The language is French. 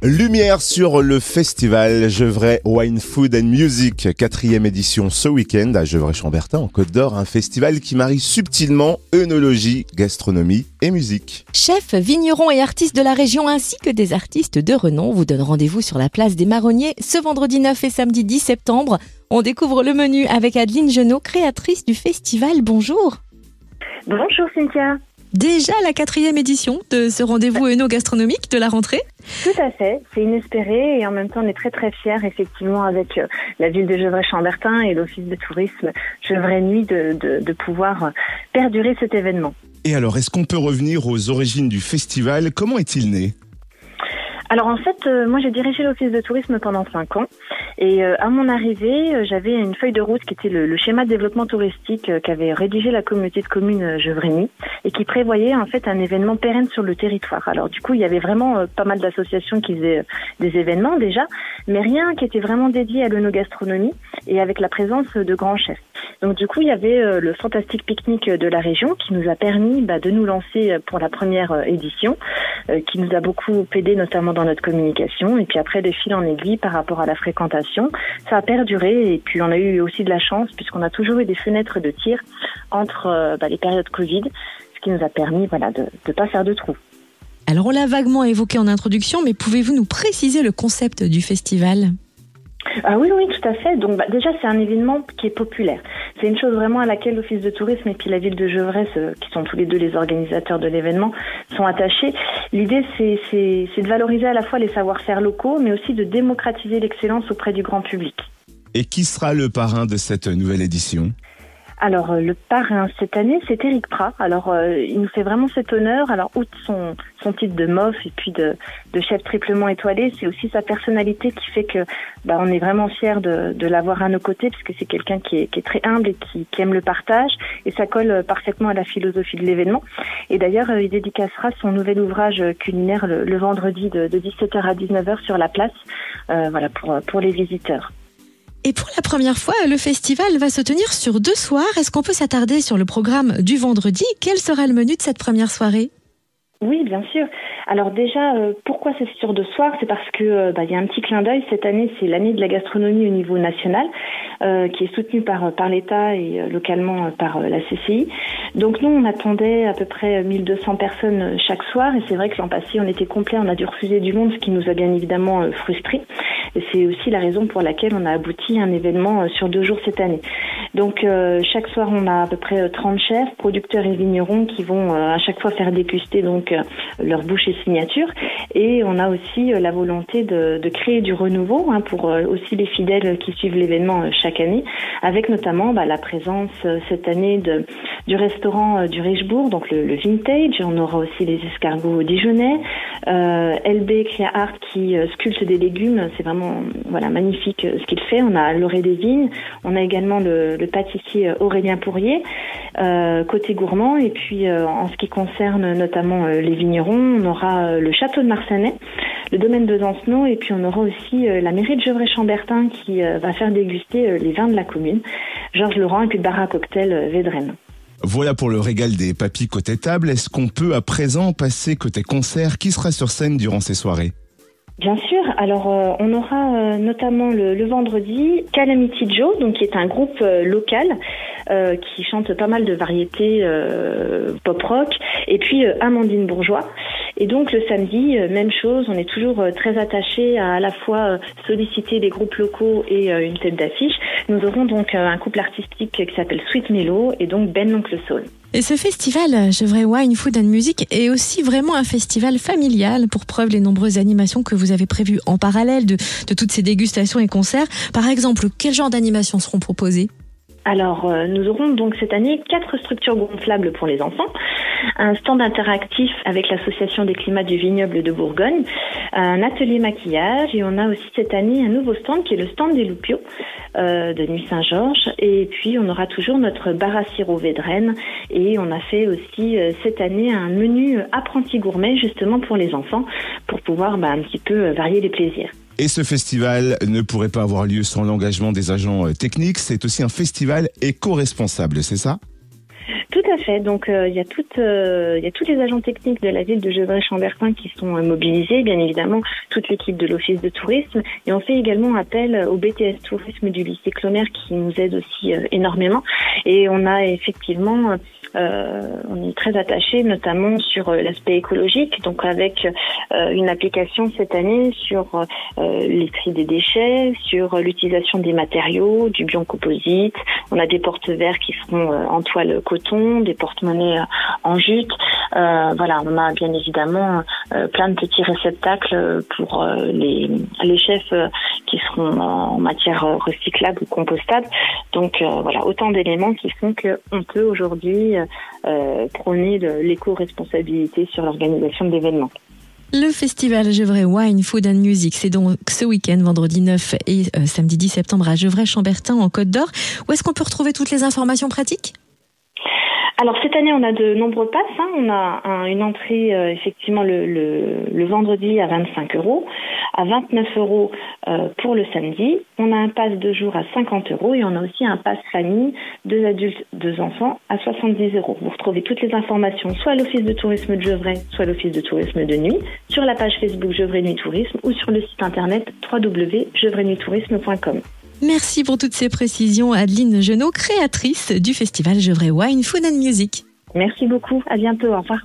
Lumière sur le festival Gevrey Wine Food and Music, quatrième édition ce week-end à Gevrey-Chambertin en Côte d'Or, un festival qui marie subtilement œnologie, gastronomie et musique. Chefs, vignerons et artistes de la région ainsi que des artistes de renom vous donnent rendez-vous sur la place des Marronniers ce vendredi 9 et samedi 10 septembre. On découvre le menu avec Adeline Genot, créatrice du festival. Bonjour. Bonjour Cynthia. Déjà la quatrième édition de ce rendez-vous œno-gastronomique de la rentrée. Tout à fait, c'est inespéré et en même temps on est très très fiers effectivement avec euh, la ville de Gevrey-Chambertin et l'office de tourisme Gevrey Nuit de, de, de pouvoir euh, perdurer cet événement. Et alors, est-ce qu'on peut revenir aux origines du festival? Comment est-il né? Alors en fait, euh, moi j'ai dirigé l'office de tourisme pendant cinq ans et euh, à mon arrivée, euh, j'avais une feuille de route qui était le, schéma de développement touristique euh, qu'avait rédigé la communauté de communes Gevrey-Nuit et qui prévoyait en fait un événement pérenne sur le territoire. Alors du coup, il y avait vraiment pas mal d'associations qui faisaient des événements déjà, mais rien qui était vraiment dédié à l'œnogastronomie et avec la présence de grands chefs. Donc du coup, il y avait euh, le fantastique pique-nique de la région qui nous a permis bah, de nous lancer euh, pour la première euh, édition, qui nous a beaucoup aidé notamment dans notre communication. Et puis après, des fils en aiguille par rapport à la fréquentation, ça a perduré. Et puis on a eu aussi de la chance puisqu'on a toujours eu des fenêtres de tir entre bah, les périodes Covid, ce qui nous a permis voilà de ne pas faire de trous. Alors on l'a vaguement évoqué en introduction, mais pouvez-vous nous préciser le concept du festival? Ah oui, oui, tout à fait. Donc bah, déjà, c'est un événement qui est populaire. C'est une chose vraiment à laquelle l'Office de tourisme et puis la ville de Gevrey, ce- qui sont tous les deux les organisateurs de l'événement, sont attachés. L'idée, c'est de valoriser à la fois les savoir-faire locaux, mais aussi de démocratiser l'excellence auprès du grand public. Et qui sera le parrain de cette nouvelle édition? Alors euh, le parrain cette année, c'est Eric Prat. Alors euh, il nous fait vraiment cet honneur. Alors outre son, son titre de MOF et puis de, de chef triplement étoilé, c'est aussi sa personnalité qui fait que bah, on est vraiment fiers de, de l'avoir à nos côtés parce que c'est quelqu'un qui est, qui est très humble et qui, qui aime le partage et ça colle euh, parfaitement à la philosophie de l'événement. Et d'ailleurs, euh, il dédicacera son nouvel ouvrage culinaire le, le vendredi de, de 17h à 19h sur la place, euh, voilà pour, pour les visiteurs. Et pour la première fois, le festival va se tenir sur deux soirs. Est-ce qu'on peut s'attarder sur le programme du vendredi? Quel sera le menu de cette première soirée? Oui, bien sûr. Alors déjà, euh, pourquoi c'est sur deux soirs? C'est parce que euh, bah, il y a un petit clin d'œil. Cette année, c'est l'année de la gastronomie au niveau national, euh, qui est soutenue par par l'État et euh, localement euh, par euh, la CCI. Donc nous, on attendait à peu près 1200 personnes euh, chaque soir, et c'est vrai que l'an passé, on était complet. On a dû refuser du monde, ce qui nous a bien évidemment euh, frustrés. Et c'est aussi la raison pour laquelle on a abouti à un événement euh, sur deux jours cette année. Donc euh, chaque soir, on a à peu près euh, 30 chefs, producteurs et vignerons qui vont euh, à chaque fois faire déguster donc euh, leur bouche et signature. Et on a aussi euh, la volonté de, créer du renouveau hein, pour euh, aussi les fidèles qui suivent l'événement euh, chaque année, avec notamment bah, la présence euh, cette année du restaurant euh, du Richebourg, donc le, le Vintage. On aura aussi les escargots dijonnais, euh, LB Cria Art qui euh, sculpte des légumes. C'est vraiment voilà magnifique euh, ce qu'il fait. On a l'orée des vignes. On a également le, le pâtissier euh, Aurélien Pourrier côté gourmand. Et puis en ce qui concerne notamment les vignerons, on aura le château de Marsanet, le domaine de Dancenot, et puis on aura aussi la mairie de Gevrey-Chambertin qui va faire déguster les vins de la commune, Georges Laurent et puis Bar à cocktail Védrenne. Voilà pour le régal des papis côté table. Est-ce qu'on peut à présent passer côté concert Qui sera sur scène durant ces soirées Bien sûr. Alors, euh, on aura euh, notamment le, vendredi Calamity Joe, donc qui est un groupe euh, local qui chante pas mal de variétés pop rock, et puis Amandine Bourgeois. Et donc le samedi, euh, même chose. On est toujours euh, très attaché à à la fois euh, solliciter des groupes locaux et une tête d'affiche. Nous aurons donc un couple artistique qui s'appelle Sweet Mellow et donc Ben l'oncle Soul. Et ce festival, Gevrey Wine Food and Music, est aussi vraiment un festival familial, pour preuve les nombreuses animations que vous avez prévues en parallèle de toutes ces dégustations et concerts. Par exemple, quel genre d'animations seront proposées? Alors, euh, nous aurons donc cette année quatre structures gonflables pour les enfants, un stand interactif avec l'association des climats du vignoble de Bourgogne, un atelier maquillage et on a aussi cette année un nouveau stand qui est le stand des Loupiaux euh, de Nuit Saint-Georges et puis on aura toujours notre bar à sirop Védrenne et on a fait aussi euh, cette année un menu apprenti gourmet justement pour les enfants pour pouvoir bah, un petit peu euh, varier les plaisirs. Et ce festival ne pourrait pas avoir lieu sans l'engagement des agents euh, techniques. C'est aussi un festival éco-responsable, c'est ça? Tout à fait. Donc il y a y a tous les agents techniques de la ville de Gevrey-Chambertin qui sont mobilisés, bien évidemment toute l'équipe de l'office de tourisme, et on fait également appel au BTS tourisme du lycée Clomer qui nous aide aussi énormément. Et on a effectivement euh, on est très attaché notamment sur euh, l'aspect écologique, donc avec euh, une application cette année sur les des déchets, sur l'utilisation des matériaux, du biocomposite. On a des porte-verres qui seront en toile coton, des porte-monnaies en jute. voilà, on a bien évidemment plein de petits réceptacles pour les, les chefs qui seront en matière recyclable ou compostable. Donc voilà, autant d'éléments qui font qu'on peut aujourd'hui euh, prôner l'éco-responsabilité sur l'organisation de l'événement. Le festival Gevrey Wine, Food and Music, c'est donc ce week-end, vendredi 9 et euh, samedi 10 septembre à Gevrey-Chambertin en Côte d'Or. Où est-ce qu'on peut retrouver toutes les informations pratiques? Alors cette année, on a de nombreux passes. Hein. On a une entrée euh, effectivement le, vendredi à 25 euros, à 29 euros euh, pour le samedi. On a un pass de jour à 50 euros et on a aussi un pass famille, deux adultes, deux enfants à 70 euros. Vous retrouvez toutes les informations soit à l'office de tourisme de Gevrey, soit à l'office de tourisme de nuit, sur la page Facebook Gevrey Nuit Tourisme ou sur le site internet www.gevreynuittourisme.com. Merci pour toutes ces précisions, Adeline Genot, créatrice du festival Gevrey Wine Food and Music. Merci beaucoup. À bientôt. Au revoir.